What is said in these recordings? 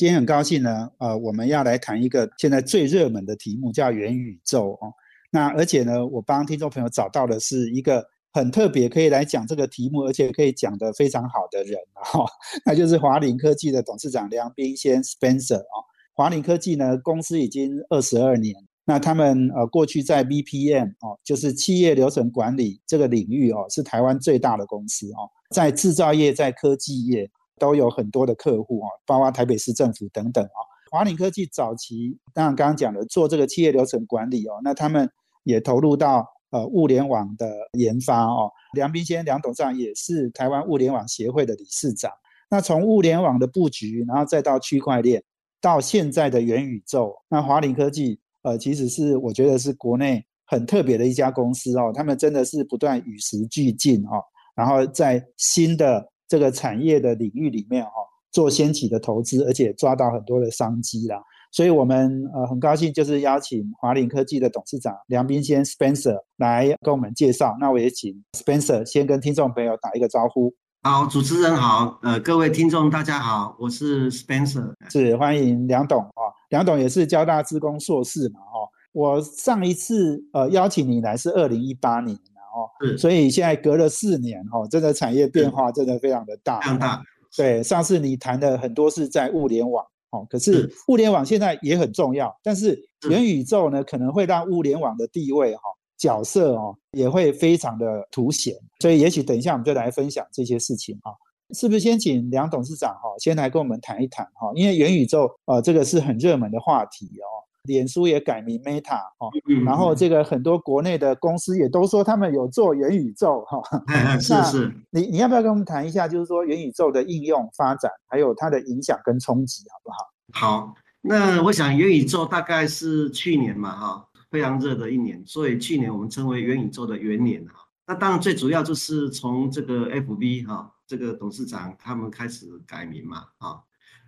今天很高兴呢，呃，我们要来谈一个现在最热门的题目，叫元宇宙哦。那而且呢，我帮听众朋友找到的是一个很特别可以来讲这个题目，而且可以讲得非常好的人哈，那就是华林科技的董事长梁斌先 Spencer 啊。华林科技呢，公司已经二十二年，那他们呃过去在 BPM 哦，就是企业流程管理这个领域哦，是台湾最大的公司哦，在制造业，在科技业。都有很多的客户啊，包括台北市政府等等啊。华岭科技早期当然刚刚讲的做这个企业流程管理哦，那他们也投入到呃物联网的研发哦。梁斌先梁董事长也是台湾物联网协会的理事长。那从物联网的布局，然后再到区块链，到现在的元宇宙，那华岭科技呃其实是我觉得是国内很特别的一家公司哦。他们真的是不断与时俱进哦，然后在新的。这个产业的领域里面，哈，做先起的投资，而且抓到很多的商机啦。所以，我们呃很高兴，就是邀请华林科技的董事长梁斌先 Spencer 来跟我们介绍。那我也请 Spencer 先跟听众朋友打一个招呼。好，主持人好，呃，各位听众大家好，我是 Spencer，是欢迎梁董啊。梁董也是交大资工硕士嘛，哦。我上一次呃邀请你来是二零一八年。哦，是，所以现在隔了四年，哈，真的产业变化真的非常的大，非常大。对，上次你谈的很多是在物联网，哦，可是物联网现在也很重要，但是元宇宙呢，可能会让物联网的地位，哈，角色哦，也会非常的凸显。所以也许等一下我们就来分享这些事情，哈，是不是先请梁董事长，哈，先来跟我们谈一谈，哈，因为元宇宙，呃，这个是很热门的话题哦。脸书也改名 Meta 哦，然后这个很多国内的公司也都说他们有做元宇宙哈。是是，你你要不要跟我们谈一下，就是说元宇宙的应用发展，还有它的影响跟冲击，好不好？好，那我想元宇宙大概是去年嘛哈，非常热的一年，所以去年我们称为元宇宙的元年哈。那当然最主要就是从这个 FB 哈，这个董事长他们开始改名嘛啊。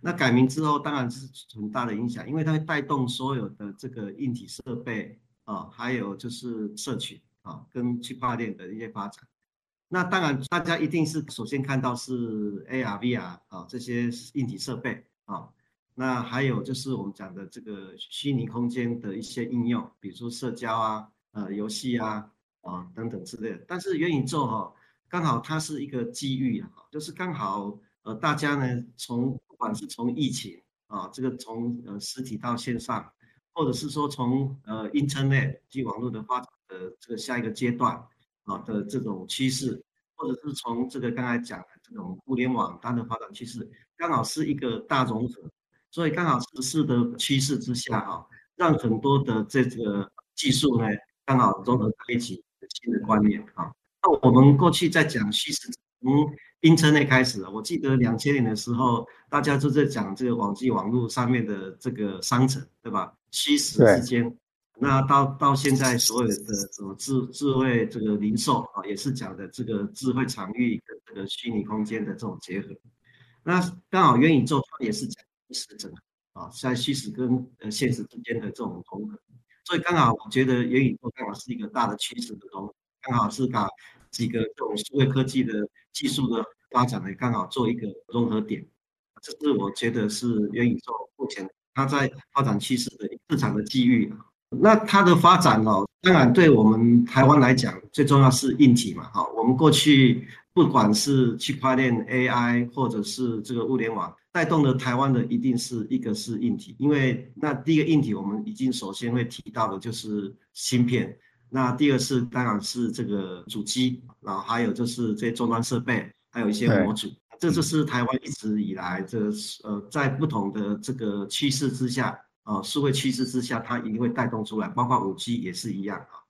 那改名之后，当然是很大的影响，因为它会带动所有的这个硬体设备啊，还有就是社群啊，跟区块链的一些发展。那当然，大家一定是首先看到是 AR、VR 啊这些硬体设备啊。那还有就是我们讲的这个虚拟空间的一些应用，比如说社交啊、呃游戏啊啊等等之类的。但是元宇宙哈，刚好它是一个机遇啊，就是刚好呃大家呢从不管是从疫情啊，这个从呃实体到线上，或者是说从呃 Internet 及网络的发展的这个下一个阶段啊的这种趋势，或者是从这个刚才讲的这种互联网它的发展趋势，刚好是一个大融合，所以刚好时事的趋势之下啊，让很多的这个技术呢刚好融合在一起新的观念啊。那我们过去在讲叙事从冰车内开始，我记得两千年的时候，大家都在讲这个网际网络上面的这个商城，对吧？虚实之间，那到到现在所有的什么智智慧这个零售啊，也是讲的这个智慧场域跟这个虚拟空间的这种结合。那刚好元宇宙它也是讲虚实整合啊，在虚实跟呃现实之间的这种融合。所以刚好我觉得元宇宙刚好是一个大的趋势的融合，刚好是把。几个这种数位科技的技术的发展呢，刚好做一个融合点，这是我觉得是元宇宙目前它在发展趋势的市场的机遇。那它的发展哦，当然对我们台湾来讲，最重要是硬体嘛。哈，我们过去不管是区块链、AI 或者是这个物联网，带动了台湾的一定是一个是硬体，因为那第一个硬体我们已经首先会提到的就是芯片。那第二是当然是这个主机，然后还有就是这些终端设备，还有一些模组，这就是台湾一直以来这呃在不同的这个趋势之下，呃社会趋势之下，它一定会带动出来，包括五 G 也是一样啊。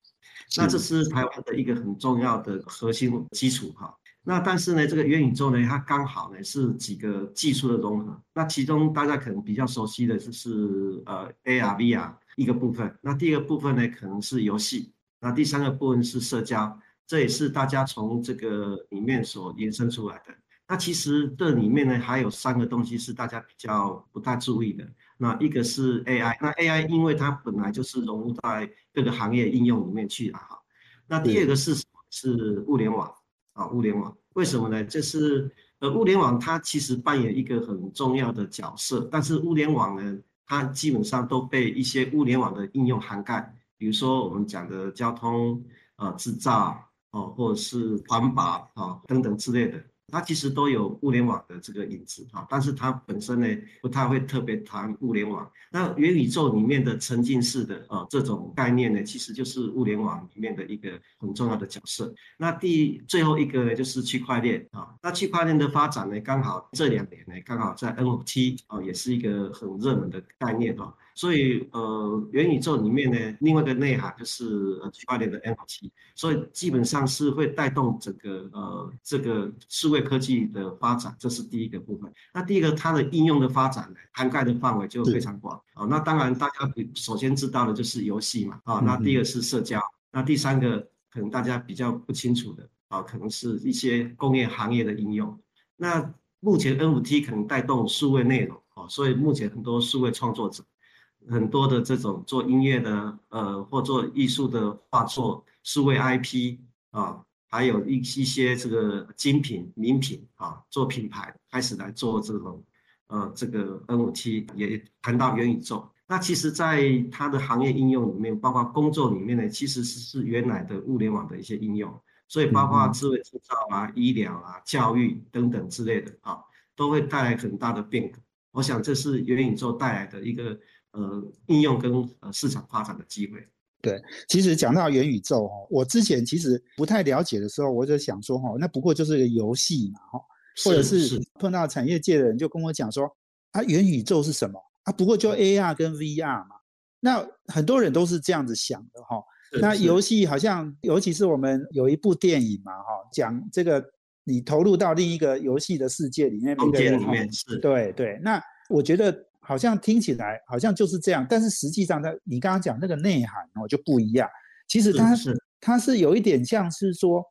那这是台湾的一个很重要的核心基础哈。那但是呢，这个元宇宙呢，它刚好呢是几个技术的融合。那其中大家可能比较熟悉的就是呃 AR、VR。一个部分。那第二个部分呢，可能是游戏。那第三个部分是社交，这也是大家从这个里面所延伸出来的。那其实这里面呢，还有三个东西是大家比较不太注意的。那一个是 AI，那 AI 因为它本来就是融入在各个行业应用里面去了哈。那第二个是是物联网啊，物联网为什么呢？这是呃，物联网它其实扮演一个很重要的角色，但是物联网呢，它基本上都被一些物联网的应用涵盖。比如说我们讲的交通啊、制造哦，或者是环保啊等等之类的。它其实都有物联网的这个影子哈，但是它本身呢不太会特别谈物联网。那元宇宙里面的沉浸式的呃这种概念呢，其实就是物联网里面的一个很重要的角色。那第最后一个呢就是区块链啊，那区块链的发展呢，刚好这两年呢刚好在 NFT 啊也是一个很热门的概念啊。所以，呃，元宇宙里面呢，另外一个内涵就是呃区块链的 NFT，所以基本上是会带动整个呃这个数位科技的发展，这是第一个部分。那第一个，它的应用的发展呢，涵盖的范围就非常广啊。那当然，大家首先知道的就是游戏嘛啊。那第二是社交，那第三个可能大家比较不清楚的啊，可能是一些工业行业的应用。那目前 NFT 可能带动数位内容啊，所以目前很多数位创作者。很多的这种做音乐的，呃，或做艺术的画作、数位 IP 啊，还有一一些这个精品、名品啊，做品牌开始来做这种，呃，这个 NFT 也谈到元宇宙。那其实，在它的行业应用里面，包括工作里面呢，其实是是原来的物联网的一些应用，所以包括智慧制造啊、医疗啊、教育等等之类的啊，都会带来很大的变革。我想这是元宇宙带来的一个。呃，应用跟呃市场发展的机会。对，其实讲到元宇宙哈，我之前其实不太了解的时候，我就想说哈，那不过就是个游戏嘛哈，或者是碰到产业界的人就跟我讲说，啊，元宇宙是什么？啊，不过就 AR 跟 VR 嘛。那很多人都是这样子想的哈。那游戏好像，尤其是我们有一部电影嘛哈，讲这个你投入到另一个游戏的世界里面，空间里面是。对对，那我觉得。好像听起来好像就是这样，但是实际上，它你刚刚讲那个内涵哦就不一样。其实它是它是有一点像是说，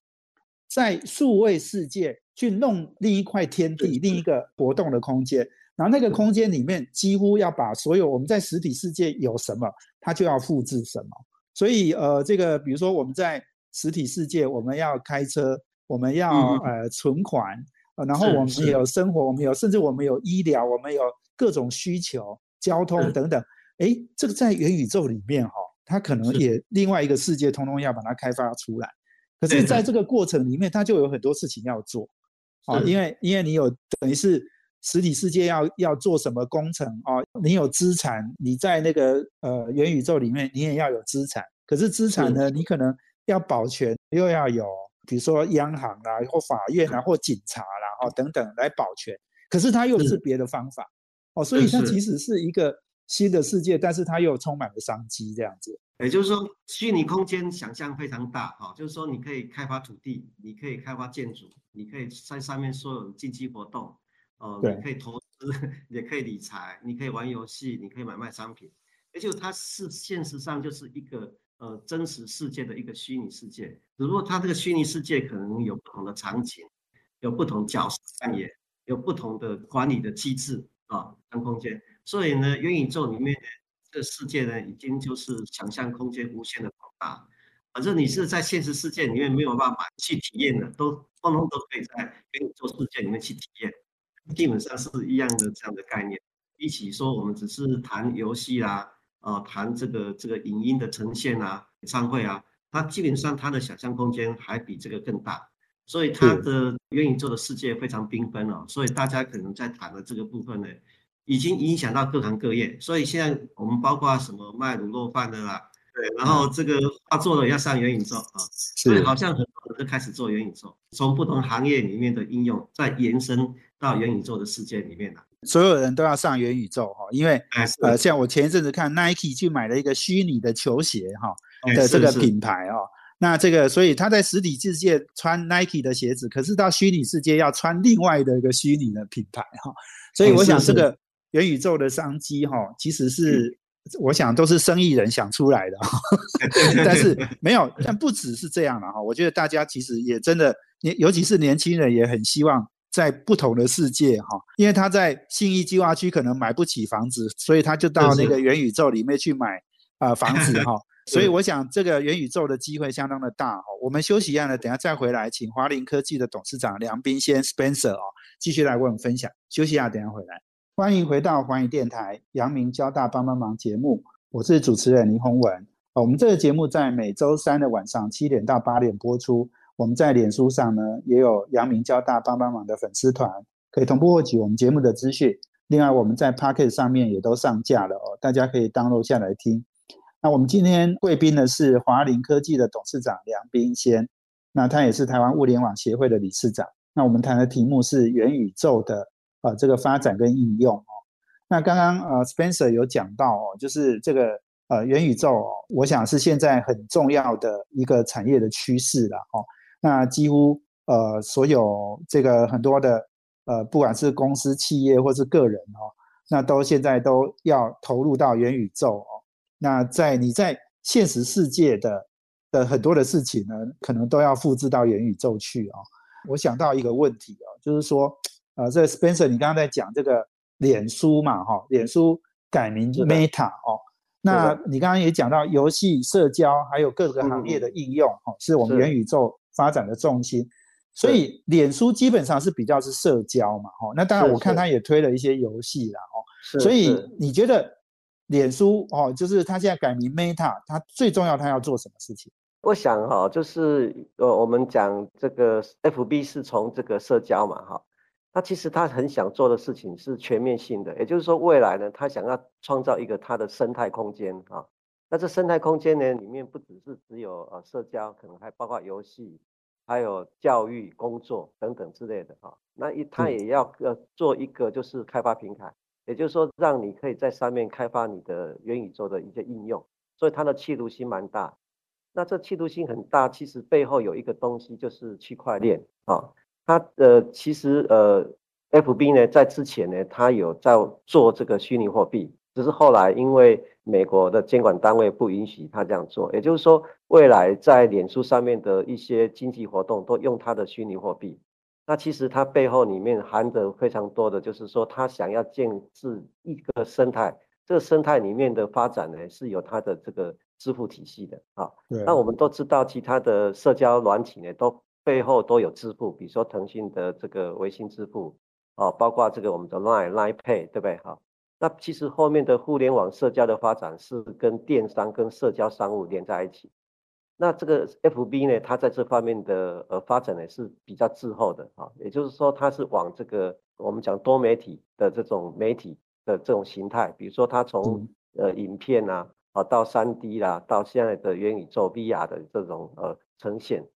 在数位世界去弄另一块天地，另一个活动的空间，然后那个空间里面几乎要把所有我们在实体世界有什么，它就要复制什么。所以呃，这个比如说我们在实体世界，我们要开车，我们要呃存款，然后我们有生活，我们有甚至我们有医疗，我们有。各种需求、交通等等，哎，这个在元宇宙里面哈，它可能也另外一个世界，通通要把它开发出来。可是，在这个过程里面，它就有很多事情要做啊，因为因为你有等于是实体世界要要做什么工程啊，你有资产，你在那个呃元宇宙里面，你也要有资产。可是资产呢，你可能要保全，又要有比如说央行啦，或法院啊，或警察啦，哦等等来保全。可是它又是别的方法。哦，所以它其实是一个新的世界，但是它又充满了商机，这样子。也就是说，虚拟空间想象非常大，哈，就是说你可以开发土地，你可以开发建筑，你可以在上面所有经济活动，哦，你可以投资，也可以理财，你可以玩游戏，你可以买卖商品，而且它是现实上就是一个呃真实世界的一个虚拟世界，只不过它这个虚拟世界可能有不同的场景，有不同角色扮演，有不同的管理的机制。啊，看空间，所以呢，元宇宙里面这个世界呢，已经就是想象空间无限的广大。反正你是在现实世界里面没有办法去体验的，都通通都可以在元宇宙世界里面去体验，基本上是一样的这样的概念。比起说我们只是谈游戏啦，啊，谈这个这个影音的呈现啊，演唱会啊，它基本上它的想象空间还比这个更大。所以它的元宇宙的世界非常缤纷哦，所以大家可能在谈的这个部分呢，已经影响到各行各业。所以现在我们包括什么卖卤肉饭的啦，对，然后这个画作的要上元宇宙啊，所以好像很多人都开始做元宇宙，从不同行业里面的应用再延伸到元宇宙的世界里面了。所有人都要上元宇宙哈，因为呃，像我前一阵子看 Nike 去买了一个虚拟的球鞋哈的这个品牌哦。那这个，所以他在实体世界穿 Nike 的鞋子，可是到虚拟世界要穿另外的一个虚拟的品牌哈。所以我想这个元宇宙的商机哈，其实是我想都是生意人想出来的，但是没有，但不只是这样了哈。我觉得大家其实也真的，年尤其是年轻人也很希望在不同的世界哈，因为他在信义计划区可能买不起房子，所以他就到那个元宇宙里面去买啊房子哈。所以我想这个元宇宙的机会相当的大哦。我们休息一下呢，等下再回来，请华林科技的董事长梁斌先 Spencer 哦，继续来为我们分享。休息一下，等下回来。欢迎回到环宇电台阳明交大帮帮忙节目，我是主持人林宏文。我们这个节目在每周三的晚上七点到八点播出。我们在脸书上呢也有阳明交大帮帮忙的粉丝团，可以同步获取我们节目的资讯。另外，我们在 Pocket 上面也都上架了哦，大家可以 download 下来听。那我们今天贵宾呢是华林科技的董事长梁冰先，那他也是台湾物联网协会的理事长。那我们谈的题目是元宇宙的呃这个发展跟应用哦。那刚刚呃 Spencer 有讲到哦，就是这个呃元宇宙哦，我想是现在很重要的一个产业的趋势了哦。那几乎呃所有这个很多的呃不管是公司企业或是个人哦，那都现在都要投入到元宇宙。那在你在现实世界的的很多的事情呢，可能都要复制到元宇宙去啊。我想到一个问题哦，就是说，呃，这 Spencer，你刚刚在讲这个脸书嘛，哈，脸书改名 Meta 哦。那你刚刚也讲到游戏、社交，还有各个行业的应用，哈，是我们元宇宙发展的重心。所以，脸书基本上是比较是社交嘛，哈。那当然，我看他也推了一些游戏啦，哦。所以，你觉得？脸书哦，就是他现在改名 Meta，他最重要他要做什么事情？我想哈，就是呃，我们讲这个 FB 是从这个社交嘛哈，那其实他很想做的事情是全面性的，也就是说未来呢，他想要创造一个他的生态空间啊。那这生态空间呢，里面不只是只有呃社交，可能还包括游戏，还有教育、工作等等之类的哈。那一他也要呃做一个就是开发平台。也就是说，让你可以在上面开发你的元宇宙的一些应用，所以它的企图心蛮大。那这企图心很大，其实背后有一个东西就是区块链啊。它呃，其实呃，FB 呢在之前呢，它有在做这个虚拟货币，只是后来因为美国的监管单位不允许它这样做。也就是说，未来在脸书上面的一些经济活动都用它的虚拟货币。那其实它背后里面含着非常多的，就是说他想要建制一个生态，这个生态里面的发展呢是有它的这个支付体系的啊。那我们都知道，其他的社交软体呢都背后都有支付，比如说腾讯的这个微信支付啊，包括这个我们的 Line Line Pay，对不对？好，那其实后面的互联网社交的发展是跟电商跟社交商务连在一起。那这个 F B 呢，它在这方面的呃发展呢是比较滞后的啊，也就是说它是往这个我们讲多媒体的这种媒体的这种形态，比如说它从呃影片啊啊到三 D 啦，到现在的元宇宙 V R 的这种呃呈现，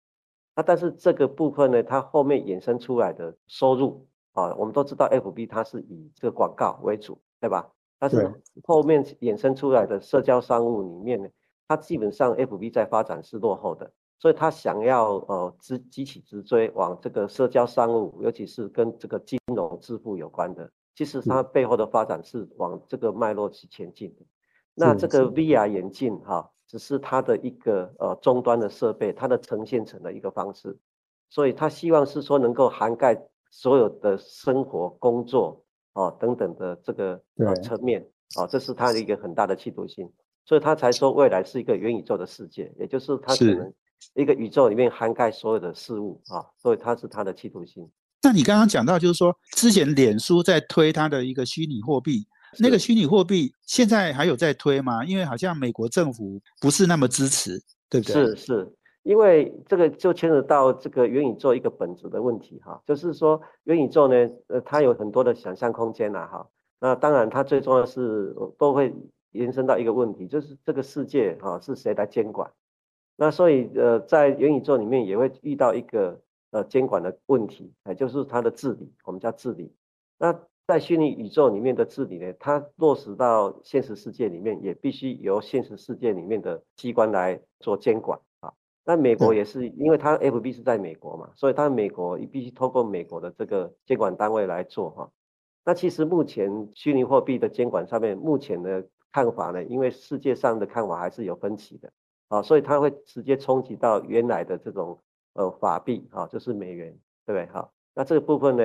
那但是这个部分呢，它后面衍生出来的收入啊，我们都知道 F B 它是以这个广告为主，对吧？但是后面衍生出来的社交商务里面呢？它基本上 F B 在发展是落后的，所以他想要呃直急起直追往这个社交商务，尤其是跟这个金融支付有关的，其实它背后的发展是往这个脉络去前进的。那这个 V R 眼镜哈，只是它的一个呃终端的设备，它的呈现成的一个方式，所以他希望是说能够涵盖所有的生活、工作哦等等的这个呃层面啊，这是它的一个很大的企图心。所以他才说未来是一个元宇宙的世界，也就是它可能一个宇宙里面涵盖所有的事物啊，所以它是它的企图心。那你刚刚讲到，就是说之前脸书在推它的一个虚拟货币，那个虚拟货币现在还有在推吗？因为好像美国政府不是那么支持，对不对？是是，因为这个就牵扯到这个元宇宙一个本质的问题哈，就是说元宇宙呢，呃，它有很多的想象空间呐哈。那当然，它最重要是都会。延伸到一个问题，就是这个世界啊是谁来监管？那所以呃，在元宇宙里面也会遇到一个呃监管的问题，也就是它的治理，我们叫治理。那在虚拟宇宙里面的治理呢，它落实到现实世界里面，也必须由现实世界里面的机关来做监管啊。那美国也是，因为它 FB 是在美国嘛，所以它美国也必须透过美国的这个监管单位来做哈。那其实目前虚拟货币的监管上面，目前呢。看法呢，因为世界上的看法还是有分歧的啊，所以它会直接冲击到原来的这种呃法币啊，就是美元，对不对？好，那这个部分呢，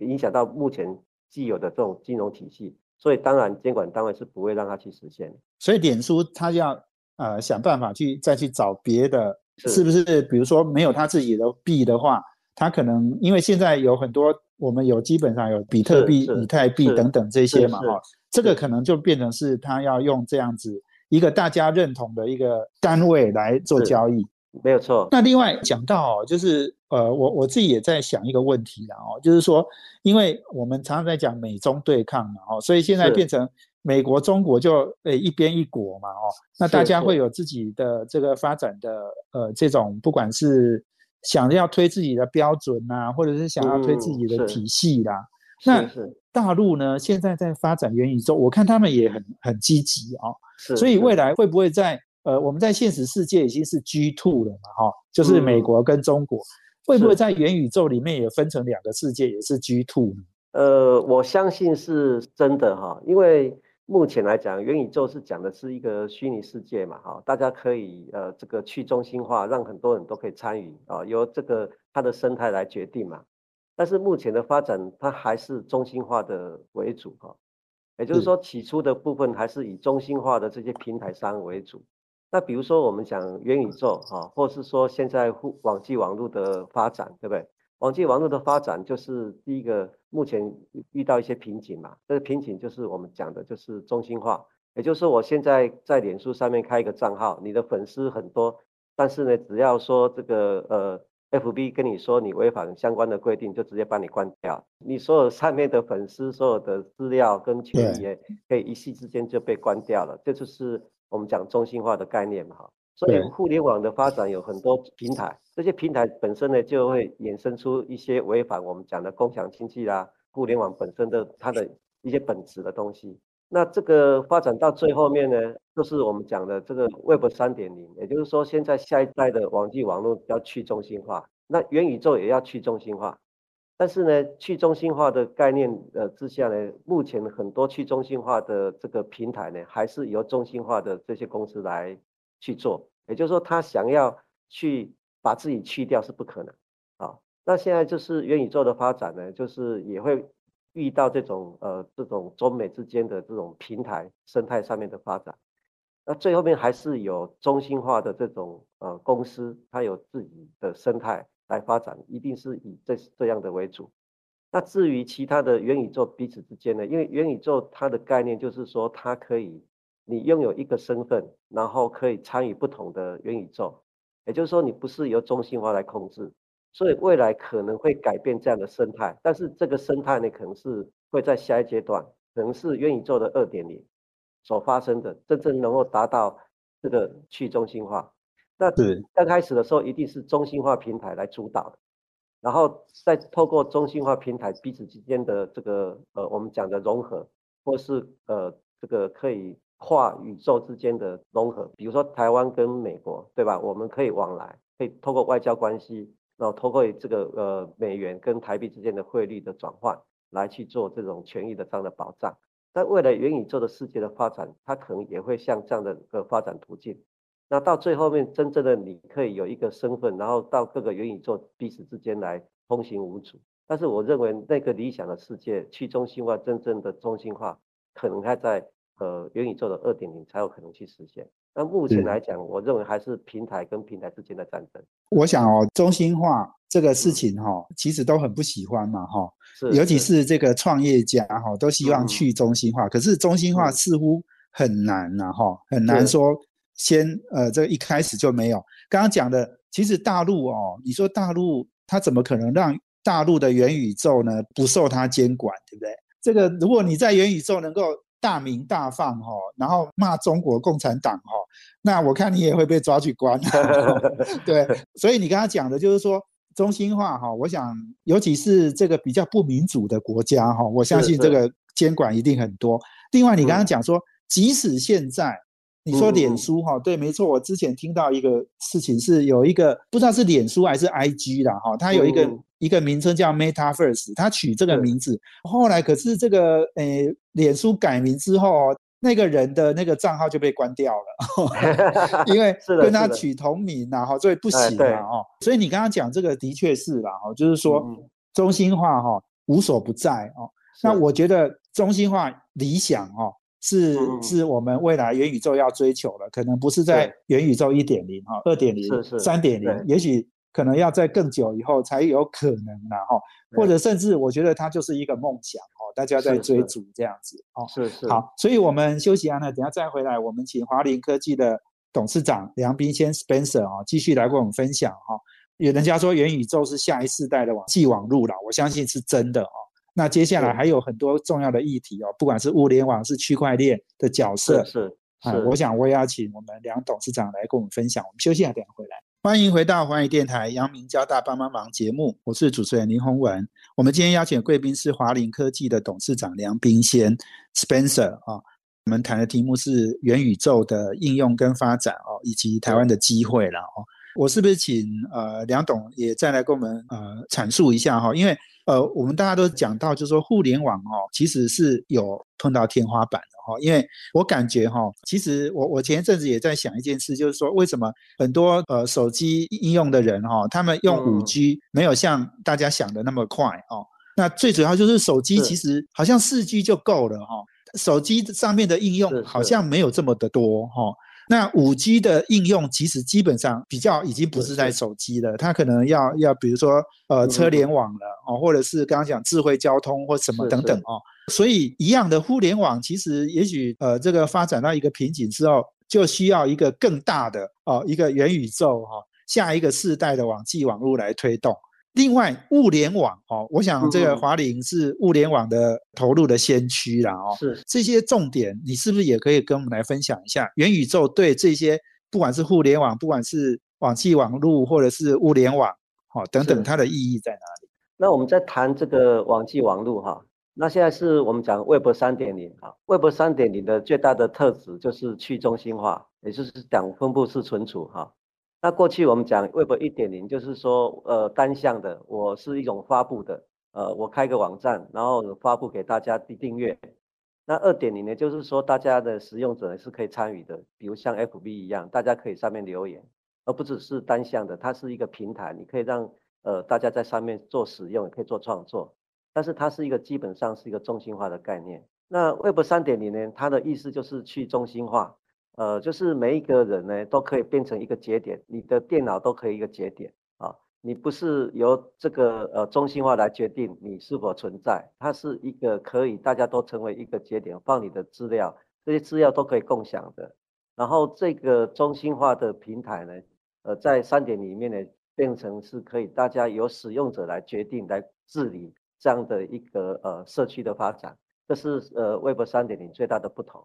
影响到目前既有的这种金融体系，所以当然监管单位是不会让它去实现。所以脸书它要呃想办法去再去找别的，是不是？比如说没有它自己的币的话，它可能因为现在有很多我们有基本上有比特币、以太币等等这些嘛，哈。这个可能就变成是他要用这样子一个大家认同的一个单位来做交易，没有错。那另外讲到哦，就是呃，我我自己也在想一个问题啦哦，就是说，因为我们常常在讲美中对抗嘛哦，所以现在变成美国、中国就诶一边一国嘛哦，那大家会有自己的这个发展的呃这种，不管是想要推自己的标准呐，或者是想要推自己的体系啦。那大陆呢？现在在发展元宇宙，我看他们也很很积极啊。所以未来会不会在呃，我们在现实世界已经是 G two 了嘛？哈，就是美国跟中国，会不会在元宇宙里面也分成两个世界，也是 G two 呢？呃，我相信是真的哈，因为目前来讲，元宇宙是讲的是一个虚拟世界嘛，哈，大家可以呃这个去中心化，让很多人都可以参与啊，由这个它的生态来决定嘛。但是目前的发展，它还是中心化的为主哈，也就是说，起初的部分还是以中心化的这些平台商为主。那比如说我们讲元宇宙哈，或是说现在互网际网络的发展，对不对？网际网络的发展就是第一个，目前遇到一些瓶颈嘛。这个瓶颈就是我们讲的，就是中心化。也就是我现在在脸书上面开一个账号，你的粉丝很多，但是呢，只要说这个呃。F B 跟你说你违反相关的规定，就直接把你关掉。你所有上面的粉丝、所有的资料跟权益，可以一夕之间就被关掉了。这就是我们讲中心化的概念嘛，哈。所以互联网的发展有很多平台，这些平台本身呢，就会衍生出一些违反我们讲的共享经济啦、互联网本身的它的一些本质的东西。那这个发展到最后面呢，就是我们讲的这个 Web 三点零，也就是说，现在下一代的网际网络要去中心化，那元宇宙也要去中心化。但是呢，去中心化的概念呃之下呢，目前很多去中心化的这个平台呢，还是由中心化的这些公司来去做，也就是说，他想要去把自己去掉是不可能啊。那现在就是元宇宙的发展呢，就是也会。遇到这种呃这种中美之间的这种平台生态上面的发展，那最后面还是有中心化的这种呃公司，它有自己的生态来发展，一定是以这这样的为主。那至于其他的元宇宙彼此之间呢？因为元宇宙它的概念就是说，它可以你拥有一个身份，然后可以参与不同的元宇宙，也就是说你不是由中心化来控制。所以未来可能会改变这样的生态，但是这个生态呢，可能是会在下一阶段，可能是元宇宙的二点零所发生的，真正能够达到这个去中心化。那刚开始的时候，一定是中心化平台来主导的，然后再透过中心化平台彼此之间的这个呃，我们讲的融合，或是呃这个可以跨宇宙之间的融合，比如说台湾跟美国，对吧？我们可以往来，可以透过外交关系。然后通过这个呃美元跟台币之间的汇率的转换来去做这种权益的这样的保障，但未来元宇宙的世界的发展，它可能也会像这样的个发展途径。那到最后面，真正的你可以有一个身份，然后到各个元宇宙彼此之间来通行无阻。但是我认为那个理想的世界，去中心化真正的中心化，可能还在呃元宇宙的二点零才有可能去实现。那目前来讲，我认为还是平台跟平台之间的战争。我想哦，中心化这个事情哈，其实都很不喜欢嘛哈。尤其是这个创业家哈，都希望去中心化。可是中心化似乎很难呐哈，很难说先呃，这一开始就没有。刚刚讲的，其实大陆哦，你说大陆它怎么可能让大陆的元宇宙呢不受它监管，对不对？这个如果你在元宇宙能够。大鸣大放哈，然后骂中国共产党哈，那我看你也会被抓去关。对，所以你刚刚讲的就是说中心化哈，我想尤其是这个比较不民主的国家哈，我相信这个监管一定很多。另外，你刚刚讲说，即使现在你说脸书哈，对，没错，我之前听到一个事情是有一个不知道是脸书还是 IG 啦哈，它有一个。一个名称叫 Meta First，它取这个名字，后来可是这个诶，脸书改名之后，那个人的那个账号就被关掉了，因为跟他取同名然后所以不行了哦。所以你刚刚讲这个的确是啦，哦，就是说中心化哈无所不在哦。那我觉得中心化理想哦是是我们未来元宇宙要追求的，可能不是在元宇宙一点零哈、二点零、三点零，也许。可能要在更久以后才有可能了哈，或者甚至我觉得它就是一个梦想哦，大家在追逐这样子哦。是是。好，所以我们休息完了，等下再回来，我们请华林科技的董事长梁斌先 Spencer 啊，继续来跟我们分享哈。有人家说元宇宙是下一世代的网际网络了，我相信是真的哦。那接下来还有很多重要的议题哦，不管是物联网、是区块链的角色，是是。我想我也要请我们梁董事长来跟我们分享。我们休息下，等下回来。欢迎回到华语电台阳明交大帮帮忙节目，我是主持人林宏文。我们今天邀请贵宾是华林科技的董事长梁冰先 Spencer 啊，我们谈的题目是元宇宙的应用跟发展哦，以及台湾的机会了哦。我是不是请呃梁董也再来跟我们呃阐述一下哈？因为呃我们大家都讲到，就是说互联网哦，其实是有碰到天花板。哦，因为我感觉哈，其实我我前一阵子也在想一件事，就是说为什么很多呃手机应用的人哈，他们用五 G 没有像大家想的那么快哦。那最主要就是手机其实好像四 G 就够了哈，手机上面的应用好像没有这么的多哈。那五 G 的应用其实基本上比较已经不是在手机了，它可能要要比如说呃车联网了哦，或者是刚刚讲智慧交通或什么等等哦。所以一样的互联网，其实也许呃这个发展到一个瓶颈之后，就需要一个更大的哦一个元宇宙哈下一个世代的网际网络来推动。另外物联网哦，我想这个华林是物联网的投入的先驱啦哦。是这些重点，你是不是也可以跟我们来分享一下元宇宙对这些不管是互联网，不管是网际网络或者是物联网哦等等，它的意义在哪里？那我们在谈这个网际网络哈。那现在是我们讲 Web 三点零啊，Web 三点零的最大的特质就是去中心化，也就是讲分布式存储哈。那过去我们讲 Web 一点零，就是说呃单向的，我是一种发布的，呃我开个网站，然后发布给大家订阅。那二点零呢，就是说大家的使用者是可以参与的，比如像 FB 一样，大家可以上面留言，而不只是单向的，它是一个平台，你可以让呃大家在上面做使用，也可以做创作。但是它是一个基本上是一个中心化的概念。那 Web 三点零呢？它的意思就是去中心化，呃，就是每一个人呢都可以变成一个节点，你的电脑都可以一个节点啊。你不是由这个呃中心化来决定你是否存在，它是一个可以大家都成为一个节点，放你的资料，这些资料都可以共享的。然后这个中心化的平台呢，呃，在三点里面呢，变成是可以大家由使用者来决定来治理。这样的一个呃社区的发展，这是呃 Web 三点零最大的不同。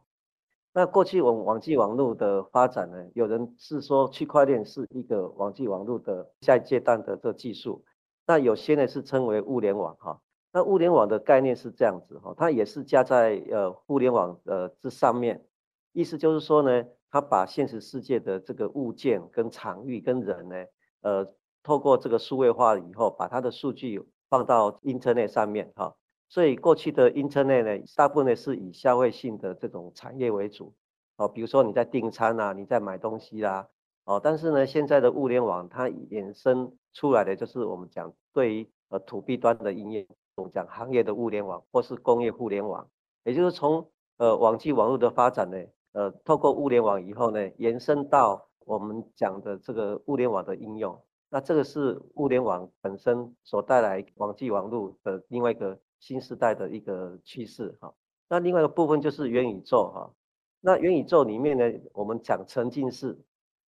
那过去我们网际网络的发展呢，有人是说区块链是一个网际网络的下一阶段的这技术，那有些呢是称为物联网哈。那物联网的概念是这样子哈，它也是加在呃互联网呃这上面，意思就是说呢，它把现实世界的这个物件跟场域跟人呢，呃透过这个数位化以后，把它的数据。放到 Internet 上面哈，所以过去的 Internet 呢，大部分呢是以消费性的这种产业为主，哦，比如说你在订餐啊，你在买东西啦，哦，但是呢，现在的物联网它衍生出来的就是我们讲对于呃 To B 端的营业，我们讲行业的物联网或是工业互联网，也就是从呃网际网络的发展呢，呃，透过物联网以后呢，延伸到我们讲的这个物联网的应用。那这个是物联网本身所带来网际网络的另外一个新时代的一个趋势哈。那另外一个部分就是元宇宙哈。那元宇宙里面呢，我们讲沉浸式，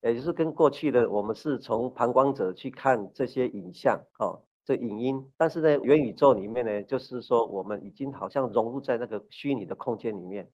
也就是跟过去的我们是从旁观者去看这些影像哈，这影音。但是呢，元宇宙里面呢，就是说我们已经好像融入在那个虚拟的空间里面。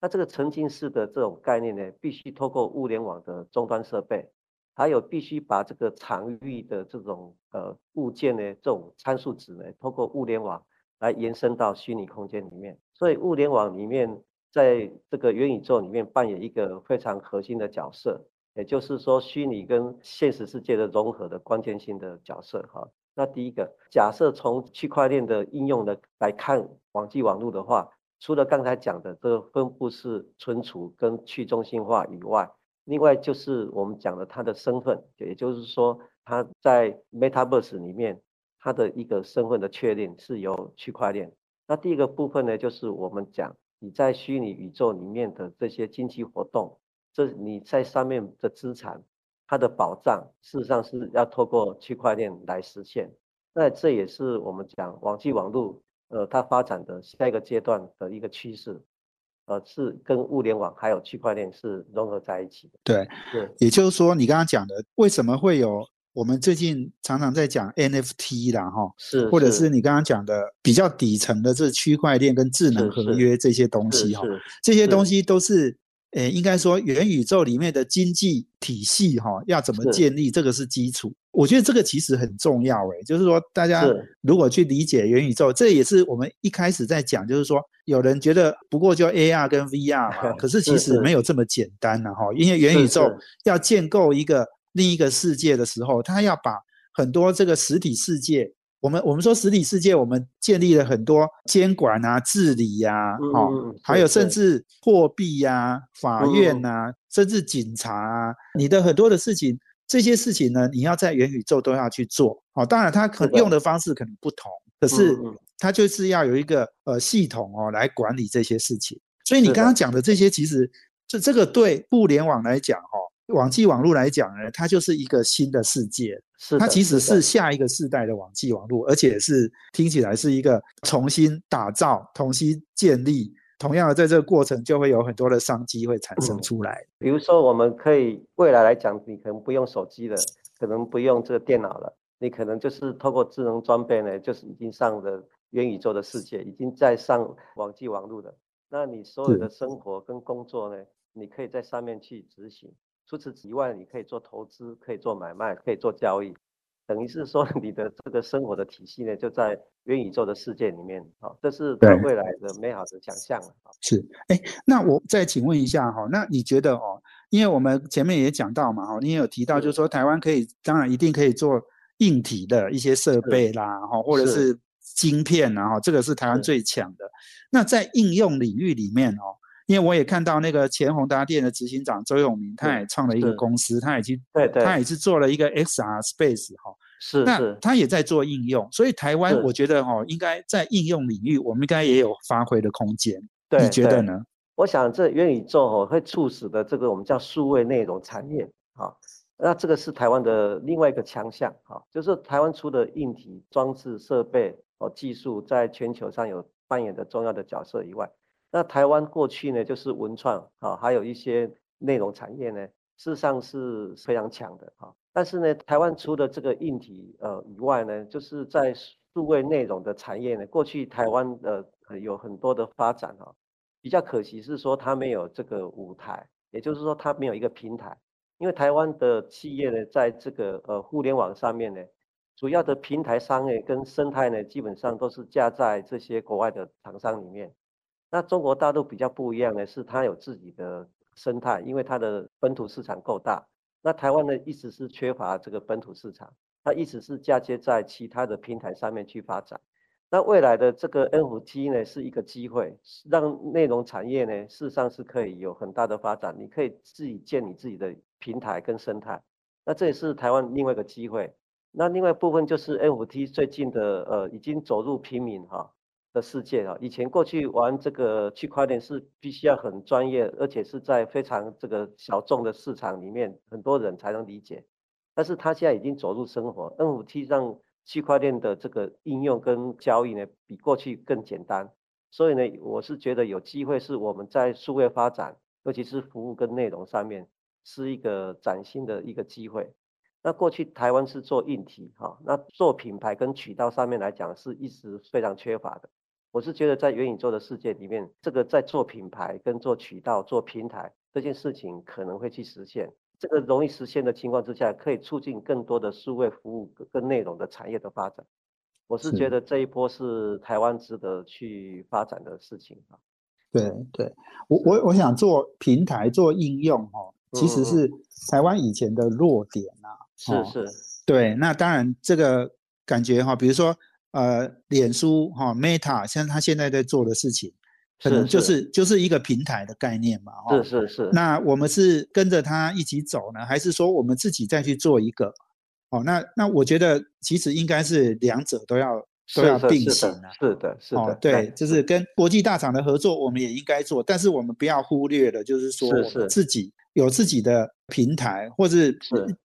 那这个沉浸式的这种概念呢，必须透过物联网的终端设备。还有必须把这个场域的这种呃物件呢，这种参数值呢，透过物联网来延伸到虚拟空间里面。所以物联网里面，在这个元宇宙里面扮演一个非常核心的角色，也就是说虚拟跟现实世界的融合的关键性的角色哈。那第一个假设从区块链的应用的来看网际网络的话，除了刚才讲的这个分布式存储跟去中心化以外，另外就是我们讲的它的身份，也就是说它在 Metaverse 里面它的一个身份的确定是由区块链。那第一个部分呢，就是我们讲你在虚拟宇宙里面的这些经济活动，这你在上面的资产，它的保障事实上是要透过区块链来实现。那这也是我们讲网际网络，呃，它发展的下一个阶段的一个趋势，呃，是跟物联网还有区块链是融合在一起的。对，对，也就是说，你刚刚讲的，为什么会有我们最近常常在讲 NFT 啦，哈，是，或者是你刚刚讲的比较底层的这区块链跟智能合约这些东西，哈，这些东西都是。诶，应该说元宇宙里面的经济体系哈，要怎么建立，这个是基础。我觉得这个其实很重要诶，就是说大家如果去理解元宇宙，这也是我们一开始在讲，就是说有人觉得不过就 AR 跟 VR 嘛，可是其实没有这么简单的哈，因为元宇宙要建构一个另一个世界的时候，他要把很多这个实体世界。我们我们说实体世界，我们建立了很多监管啊、治理呀，哦，还有甚至货币呀、法院呐，甚至警察啊，你的很多的事情，这些事情呢，你要在元宇宙都要去做。哦，当然它可用的方式可能不同，可是它就是要有一个呃系统哦来管理这些事情。所以你刚刚讲的这些，其实这这个对互联网来讲，哈。网际网络来讲呢，它就是一个新的世界，是它其实是下一个世代的网际网络，而且是听起来是一个重新打造、重新建立。同样的，在这个过程就会有很多的商机会产生出来。比如说，我们可以未来来讲，你可能不用手机了，可能不用这个电脑了，你可能就是透过智能装备呢，就是已经上了元宇宙的世界，已经在上网际网络了。那你所有的生活跟工作呢，你可以在上面去执行。除此之外，你可以做投资，可以做买卖，可以做交易，等于是说 你的这个生活的体系呢，就在元宇宙的世界里面。好，这是对未来的美好的想象。是，哎，那我再请问一下哈，那你觉得哦，因为我们前面也讲到嘛，哈，你也有提到，就是说台湾可以，当然一定可以做硬体的一些设备啦，哈，或者是晶片啊，哈，这个是台湾最强的。那在应用领域里面哦。因为我也看到那个前宏达电的执行长周永明，他也创了一个公司，他已经对对，他也是做了一个 XR Space 哈，是是，他也在做应用，所以台湾我觉得哈，应该在应用领域，我们应该也有发挥的空间。你觉得呢？我想这元宇宙哦，会促使的这个我们叫数位内容产业啊，那这个是台湾的另外一个强项哈，就是台湾出的硬体装置设备哦技术，在全球上有扮演的重要的角色以外。那台湾过去呢，就是文创啊，还有一些内容产业呢，事实上是非常强的哈。但是呢，台湾除了这个硬体呃以外呢，就是在数位内容的产业呢，过去台湾呃有很多的发展哈。比较可惜是说它没有这个舞台，也就是说它没有一个平台。因为台湾的企业呢，在这个呃互联网上面呢，主要的平台商业跟生态呢，基本上都是架在这些国外的厂商里面。那中国大陆比较不一样的是，它有自己的生态，因为它的本土市场够大。那台湾呢，一直是缺乏这个本土市场，它一直是嫁接在其他的平台上面去发展。那未来的这个 NFT 呢，是一个机会，让内容产业呢，事实上是可以有很大的发展。你可以自己建你自己的平台跟生态，那这也是台湾另外一个机会。那另外部分就是 NFT 最近的呃，已经走入平民哈。的世界啊，以前过去玩这个区块链是必须要很专业，而且是在非常这个小众的市场里面，很多人才能理解。但是它现在已经走入生活，NFT 让区块链的这个应用跟交易呢，比过去更简单。所以呢，我是觉得有机会是我们在数位发展，尤其是服务跟内容上面，是一个崭新的一个机会。那过去台湾是做硬体哈，那做品牌跟渠道上面来讲，是一直非常缺乏的。我是觉得在元宇宙的世界里面，这个在做品牌、跟做渠道、做平台这件事情可能会去实现。这个容易实现的情况之下，可以促进更多的数位服务跟内容的产业的发展。我是觉得这一波是台湾值得去发展的事情啊。对对，我我我想做平台做应用哈，其实是台湾以前的弱点啊。是是。对，那当然这个感觉哈，比如说。呃，脸书哈，Meta 像他现在在做的事情，可能就是就是一个平台的概念嘛。是是是。那我们是跟着他一起走呢，还是说我们自己再去做一个？哦，那那我觉得其实应该是两者都要都要并行啊。是的，是的。哦，对，就是跟国际大厂的合作，我们也应该做，但是我们不要忽略了，就是说我们自己有自己的平台，或者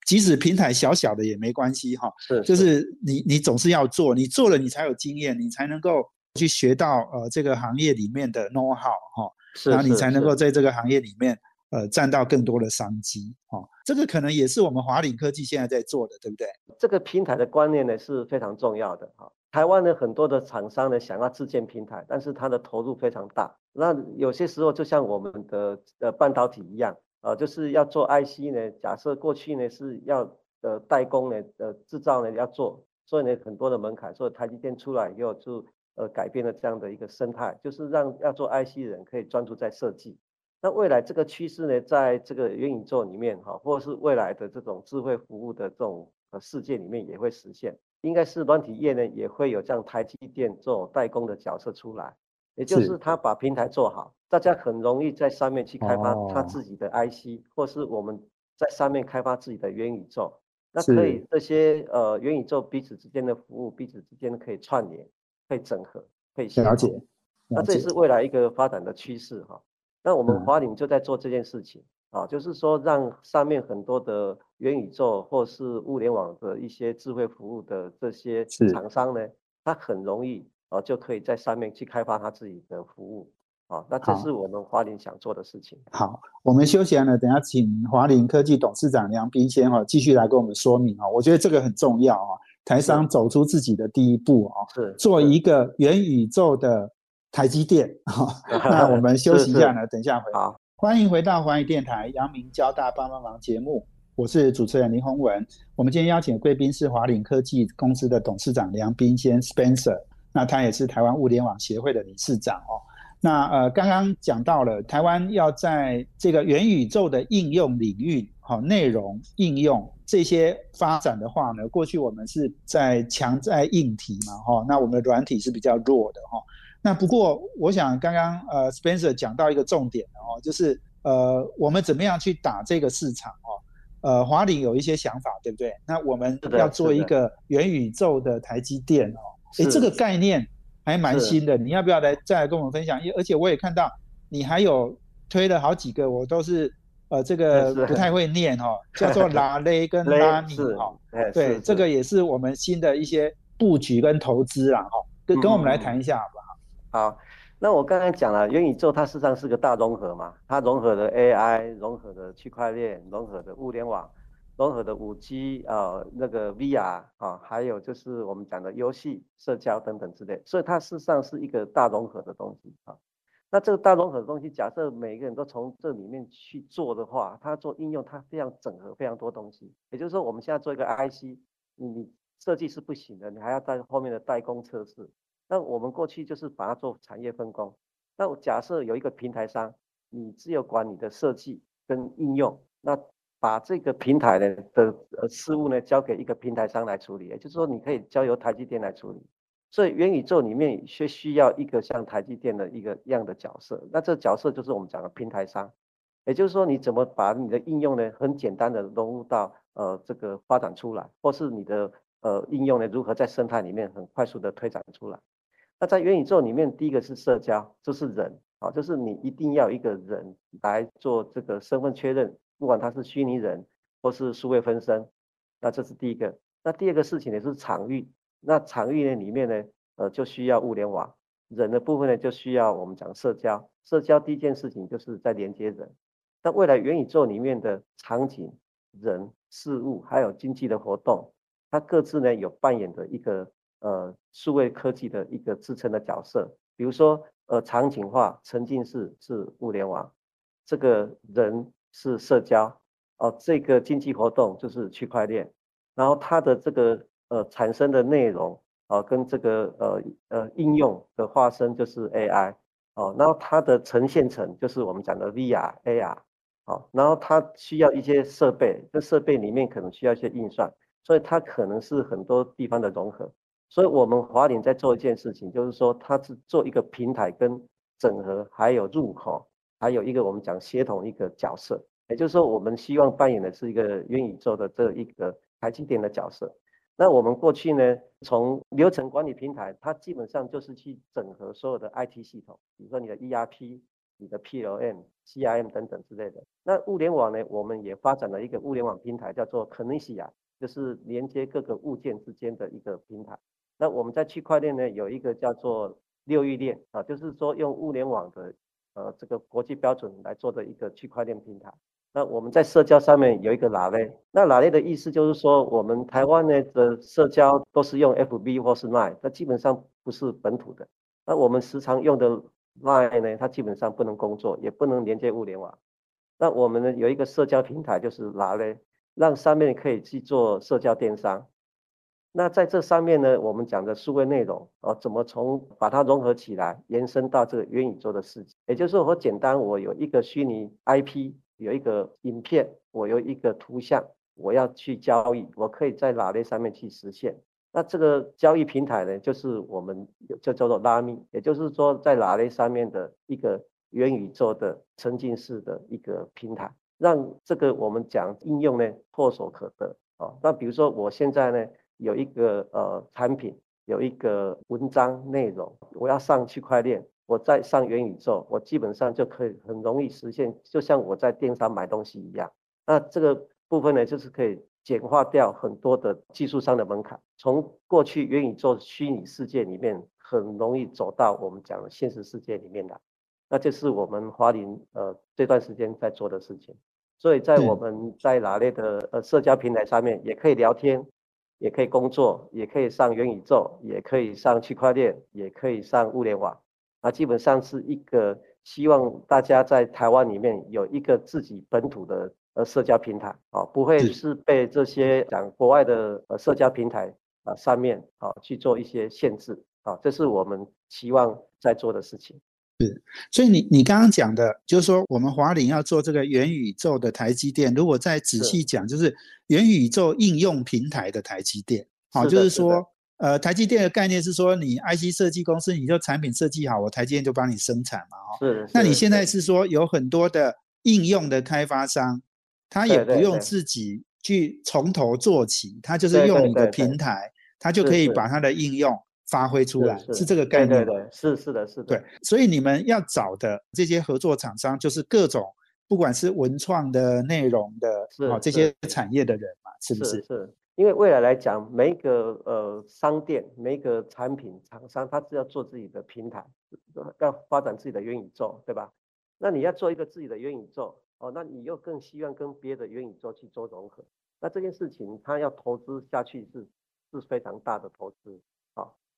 即使平台小小的也没关系哈。是，就是你你总是要做，你做了你才有经验，你才能够去学到呃这个行业里面的 know how 哈，然后你才能够在这个行业里面。呃，占到更多的商机，哦，这个可能也是我们华领科技现在在做的，对不对？这个平台的观念呢是非常重要的，哈。台湾呢很多的厂商呢想要自建平台，但是它的投入非常大。那有些时候就像我们的呃半导体一样，呃，就是要做 IC 呢，假设过去呢是要呃代工呢，呃制造呢要做，所以呢很多的门槛，所以台积电出来以后就呃改变了这样的一个生态，就是让要做 IC 的人可以专注在设计。那未来这个趋势呢，在这个元宇宙里面哈，或者是未来的这种智慧服务的这种呃世界里面也会实现，应该是软体业呢也会有这样台积电这种代工的角色出来，也就是他把平台做好，大家很容易在上面去开发他自己的 IC，或是我们在上面开发自己的元宇宙，那可以这些呃元宇宙彼此之间的服务，彼此之间可以串联，可以整合，可以了解，那这也是未来一个发展的趋势哈。那我们华领就在做这件事情啊，就是说让上面很多的元宇宙或是物联网的一些智慧服务的这些厂商呢，他很容易啊就可以在上面去开发他自己的服务啊。那这是我们华领想做的事情。好，我们休息完了，等下请华领科技董事长梁斌先哈继续来跟我们说明啊。我觉得这个很重要啊，台商走出自己的第一步啊，是做一个元宇宙的。台积电，好，那我们休息一下呢，等一下回来。欢迎回到华语电台阳明交大帮帮忙节目，我是主持人林宏文。我们今天邀请的贵宾是华领科技公司的董事长梁斌先 Spencer，那他也是台湾物联网协会的理事长哦。那呃，刚刚讲到了台湾要在这个元宇宙的应用领域，好，内容应用这些发展的话呢，过去我们是在强在硬体嘛，哈，那我们的软体是比较弱的，哈。那不过，我想刚刚呃，Spencer 讲到一个重点哦，就是呃，我们怎么样去打这个市场哦？呃，华领有一些想法，对不对？那我们要做一个元宇宙的台积电哦，哎，这个概念还蛮新的，你要不要来再来跟我们分享？而且我也看到你还有推了好几个，我都是呃这个不太会念哦，叫做 拉雷跟拉米哦，对，这个也是我们新的一些布局跟投资啦哈，跟跟我们来谈一下好不好？那我刚才讲了，元宇宙它事实上是个大融合嘛，它融合的 AI，融合的区块链，融合的物联网，融合的五 G 啊，那个 VR 啊，还有就是我们讲的游戏、社交等等之类，所以它事实上是一个大融合的东西啊。那这个大融合的东西，假设每个人都从这里面去做的话，它做应用，它非常整合非常多东西。也就是说，我们现在做一个 IC，你设计是不行的，你还要在后面的代工测试。那我们过去就是把它做产业分工。那假设有一个平台商，你只有管你的设计跟应用，那把这个平台呢的呃事务呢交给一个平台商来处理，也就是说你可以交由台积电来处理。所以元宇宙里面需需要一个像台积电的一个样的角色，那这角色就是我们讲的平台商，也就是说你怎么把你的应用呢很简单的融入到呃这个发展出来，或是你的呃应用呢如何在生态里面很快速的推展出来。那在元宇宙里面，第一个是社交，就是人啊，就是你一定要一个人来做这个身份确认，不管他是虚拟人或是数位分身，那这是第一个。那第二个事情呢是场域，那场域呢里面呢，呃，就需要物联网，人的部分呢就需要我们讲社交，社交第一件事情就是在连接人。那未来元宇宙里面的场景、人、事物还有经济的活动，它各自呢有扮演的一个。呃，数位科技的一个支撑的角色，比如说，呃，场景化沉浸式是物联网，这个人是社交，哦，这个经济活动就是区块链，然后它的这个呃产生的内容，啊，跟这个呃呃应用的化身就是 AI，哦，然后它的呈现层就是我们讲的 VR、AR，哦，然后它需要一些设备，这设备里面可能需要一些运算，所以它可能是很多地方的融合。所以，我们华领在做一件事情，就是说，它是做一个平台跟整合，还有入口，还有一个我们讲协同一个角色。也就是说，我们希望扮演的是一个元宇宙的这一个台积电的角色。那我们过去呢，从流程管理平台，它基本上就是去整合所有的 IT 系统，比如说你的 ERP、你的 PLM、CRM 等等之类的。那物联网呢，我们也发展了一个物联网平台，叫做 Kinesia，就是连接各个物件之间的一个平台。那我们在区块链呢，有一个叫做六域链啊，就是说用物联网的呃这个国际标准来做的一个区块链平台。那我们在社交上面有一个拉类，那拉类的意思就是说，我们台湾呢的社交都是用 FB 或是 Line，那基本上不是本土的。那我们时常用的 Line 呢，它基本上不能工作，也不能连接物联网。那我们呢有一个社交平台，就是拉类，让上面可以去做社交电商。那在这上面呢，我们讲的数位内容啊，怎么从把它融合起来，延伸到这个元宇宙的世界？也就是说，我简单，我有一个虚拟 IP。有一个影片，我有一个图像，我要去交易，我可以在哪类上面去实现？那这个交易平台呢，就是我们就叫做拉米，也就是说在哪类上面的一个元宇宙的沉浸式的一个平台，让这个我们讲应用呢唾手可得啊。那比如说我现在呢有一个呃产品，有一个文章内容，我要上区块链。我再上元宇宙，我基本上就可以很容易实现，就像我在电商买东西一样。那这个部分呢，就是可以简化掉很多的技术上的门槛，从过去元宇宙虚拟世界里面，很容易走到我们讲的现实世界里面来。那这是我们华林呃这段时间在做的事情。所以在我们在哪类的呃社交平台上面，也可以聊天，也可以工作，也可以上元宇宙，也可以上区块链，也可以上物联网。啊基本上是一个希望大家在台湾里面有一个自己本土的呃社交平台啊，不会是被这些讲国外的呃社交平台啊上面啊去做一些限制啊，这是我们期望在做的事情。是，所以你你刚刚讲的，就是说我们华领要做这个元宇宙的台积电，如果再仔细讲，就是元宇宙应用平台的台积电，好，就是说。呃，台积电的概念是说，你 IC 设计公司，你就产品设计好，我台积电就帮你生产嘛，哦。是。那你现在是说，有很多的应用的开发商，他也不用自己去从头做起，他就是用你的平台，他就可以把他的应用发挥出来，是这个概念。对对，是是的，是的。对，所以你们要找的这些合作厂商，就是各种不管是文创的内容的，哦，这些产业的人嘛，是不是？是。因为未来来讲，每一个呃商店、每一个产品厂商，他是要做自己的平台，要发展自己的元宇宙，对吧？那你要做一个自己的元宇宙，哦，那你又更希望跟别的元宇宙去做融合，那这件事情他要投资下去是是非常大的投资，好，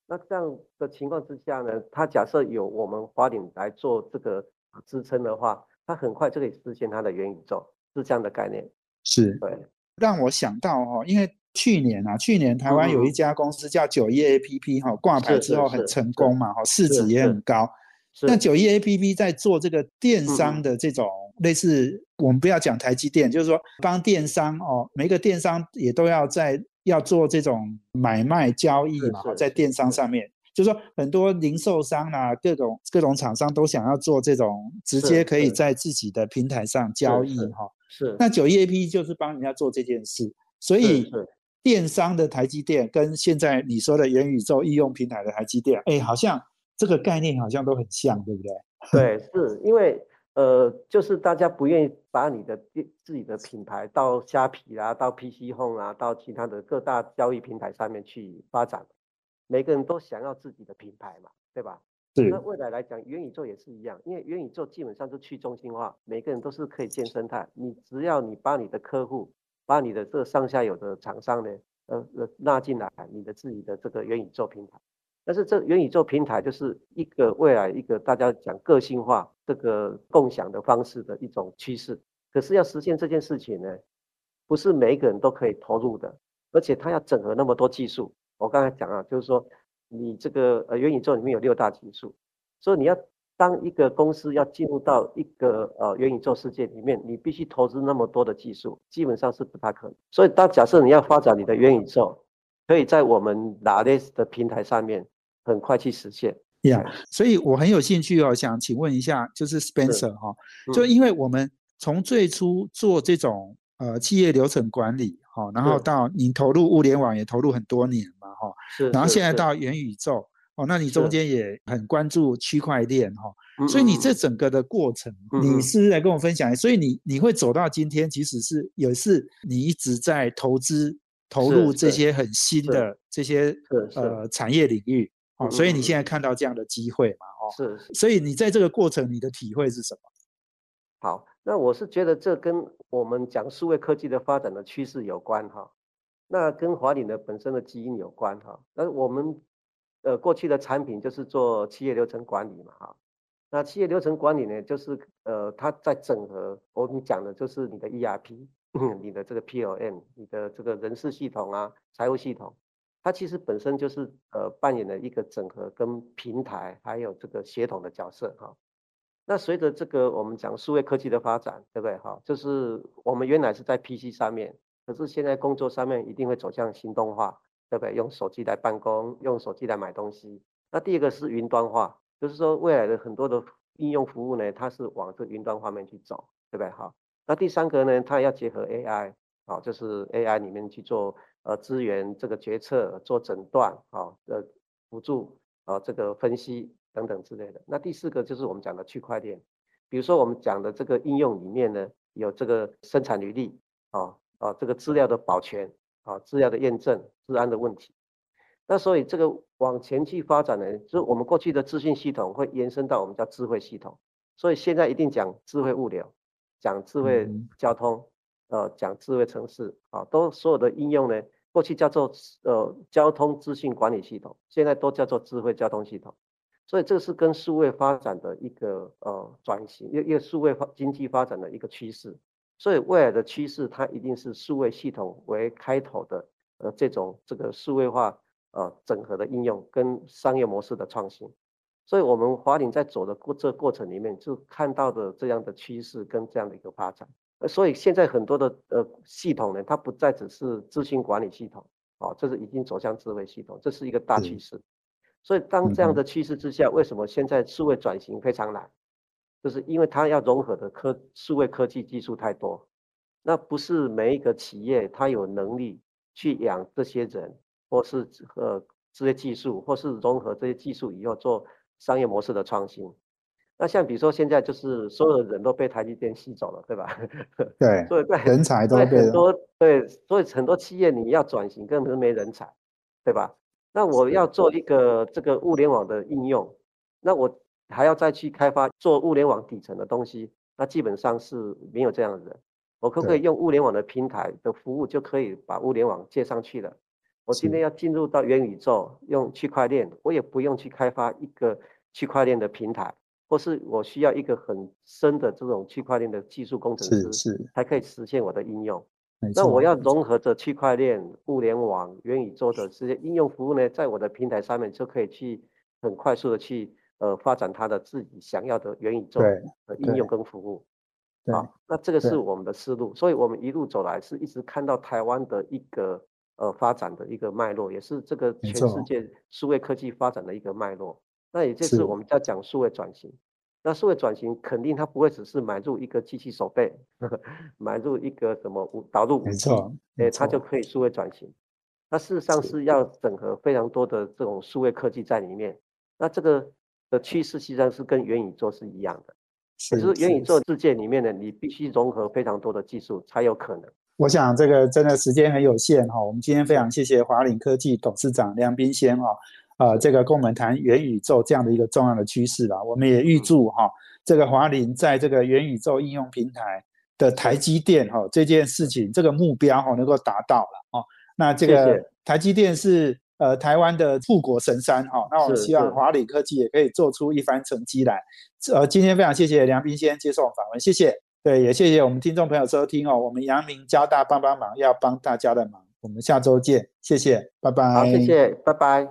那这样的情况之下呢，他假设有我们华鼎来做这个支撑的话，他很快就可以实现他的元宇宙，是这样的概念。是，对，让我想到哦，因为。去年啊，去年台湾有一家公司叫九一 A P P 哈，挂牌之后很成功嘛，哈，市值也很高。那九一 A P P 在做这个电商的这种类似，我们不要讲台积电，就是说帮电商哦，每个电商也都要在要做这种买卖交易嘛，在电商上面，就是说很多零售商啊，各种各种厂商都想要做这种直接可以在自己的平台上交易哈。是。那九一 A P 就是帮人家做这件事，所以。电商的台积电跟现在你说的元宇宙应用平台的台积电，哎，好像这个概念好像都很像，对不对？对，是因为呃，就是大家不愿意把你的自己的品牌到虾皮啊，到 PC Home 啊，到其他的各大交易平台上面去发展，每个人都想要自己的品牌嘛，对吧？是。那未来来讲，元宇宙也是一样，因为元宇宙基本上是去中心化，每个人都是可以建生态，你只要你把你的客户。把你的这上下游的厂商呢，呃呃纳进来，你的自己的这个元宇宙平台。但是这元宇宙平台就是一个未来一个大家讲个性化这个共享的方式的一种趋势。可是要实现这件事情呢，不是每一个人都可以投入的，而且它要整合那么多技术。我刚才讲啊，就是说你这个呃元宇宙里面有六大技术，所以你要。当一个公司要进入到一个呃元宇宙世界里面，你必须投资那么多的技术，基本上是不大可能。所以，当假设你要发展你的元宇宙，可以在我们 l a 的平台上面很快去实现。呀，所以我很有兴趣哦，想请问一下，就是 Spencer 哈，就因为我们从最初做这种呃企业流程管理哈，然后到你投入物联网也投入很多年嘛哈，是，然后现在到元宇宙哦，那你中间也很关注区块链哈，所以你这整个的过程，你是来跟我分享，所以你你会走到今天，其实是也是你一直在投资投入这些很新的这些呃产业领域。哦，所以你现在看到这样的机会嘛？哦，是，所以你在这个过程，你的体会是什么？好，那我是觉得这跟我们讲数位科技的发展的趋势有关哈，那跟华鼎的本身的基因有关哈。那我们呃过去的产品就是做企业流程管理嘛哈，那企业流程管理呢，就是呃它在整合我们讲的就是你的 ERP，你的这个 PLM，你的这个人事系统啊，财务系统。它其实本身就是呃扮演了一个整合跟平台还有这个协同的角色哈。那随着这个我们讲数位科技的发展，对不对哈？就是我们原来是在 PC 上面，可是现在工作上面一定会走向行动化，对不对？用手机来办公，用手机来买东西。那第二个是云端化，就是说未来的很多的应用服务呢，它是往这云端方面去走，对不对哈？那第三个呢，它要结合 AI，好，就是 AI 里面去做。呃，资源这个决策做诊断啊，呃，辅助啊，这个分析等等之类的。那第四个就是我们讲的区块链，比如说我们讲的这个应用里面呢，有这个生产履历啊啊，这个资料的保全啊，资料的验证、治安的问题。那所以这个往前去发展呢，就是我们过去的资讯系统会延伸到我们叫智慧系统，所以现在一定讲智慧物流，讲智慧交通，呃，讲智慧城市啊，都所有的应用呢。过去叫做呃交通资讯管理系统，现在都叫做智慧交通系统，所以这是跟数位发展的一个呃转型，一一个数位发经济发展的一个趋势。所以未来的趋势，它一定是数位系统为开头的呃这种这个数位化呃整合的应用跟商业模式的创新。所以我们华鼎在走的过这过程里面，就看到的这样的趋势跟这样的一个发展。所以现在很多的呃系统呢，它不再只是资讯管理系统，哦，这是已经走向智慧系统，这是一个大趋势。所以当这样的趋势之下，为什么现在数位转型非常难？就是因为它要融合的科数位科技技术太多，那不是每一个企业它有能力去养这些人，或是呃这些技术，或是融合这些技术以后做商业模式的创新。那像比如说现在就是所有的人都被台积电吸走了，对吧？对，所以对人才都被很多对，所以很多企业你要转型根本是没人才，对吧？那我要做一个这个物联网的应用，那我还要再去开发做物联网底层的东西，那基本上是没有这样的人。我可不可以用物联网的平台的服务就可以把物联网接上去了？我今天要进入到元宇宙，用区块链，我也不用去开发一个区块链的平台。或是我需要一个很深的这种区块链的技术工程师，是才可以实现我的应用。那我要融合着区块链、物联网、元宇宙的这些应用服务呢，在我的平台上面就可以去很快速的去呃发展它的自己想要的元宇宙的应用跟服务。好，那这个是我们的思路，所以我们一路走来是一直看到台湾的一个呃发展的一个脉络，也是这个全世界数位科技发展的一个脉络。那也就是我们在讲数位转型，那数位转型肯定它不会只是买入一个机器手背，买入一个什么导入武器，哎，它就可以数位转型。那事实上是要整合非常多的这种数位科技在里面。那这个的趋势实际上是跟元宇宙是一样的，可是元宇宙世界里面呢，你必须融合非常多的技术才有可能。我想这个真的时间很有限哈，我们今天非常谢谢华领科技董事长梁斌先哈。啊，这个跟我们谈元宇宙这样的一个重要的趋势吧，我们也预祝哈，这个华林在这个元宇宙应用平台的台积电哈这件事情这个目标哈能够达到了哦。那这个台积电是呃台湾的富国神山哈，那我们希望华理科技也可以做出一番成绩来。呃，今天非常谢谢梁斌先接受访问，谢谢。对，也谢谢我们听众朋友收听哦。我们阳明交大帮帮忙要帮大家的忙，我们下周见，谢谢，拜拜。好，谢谢，拜拜。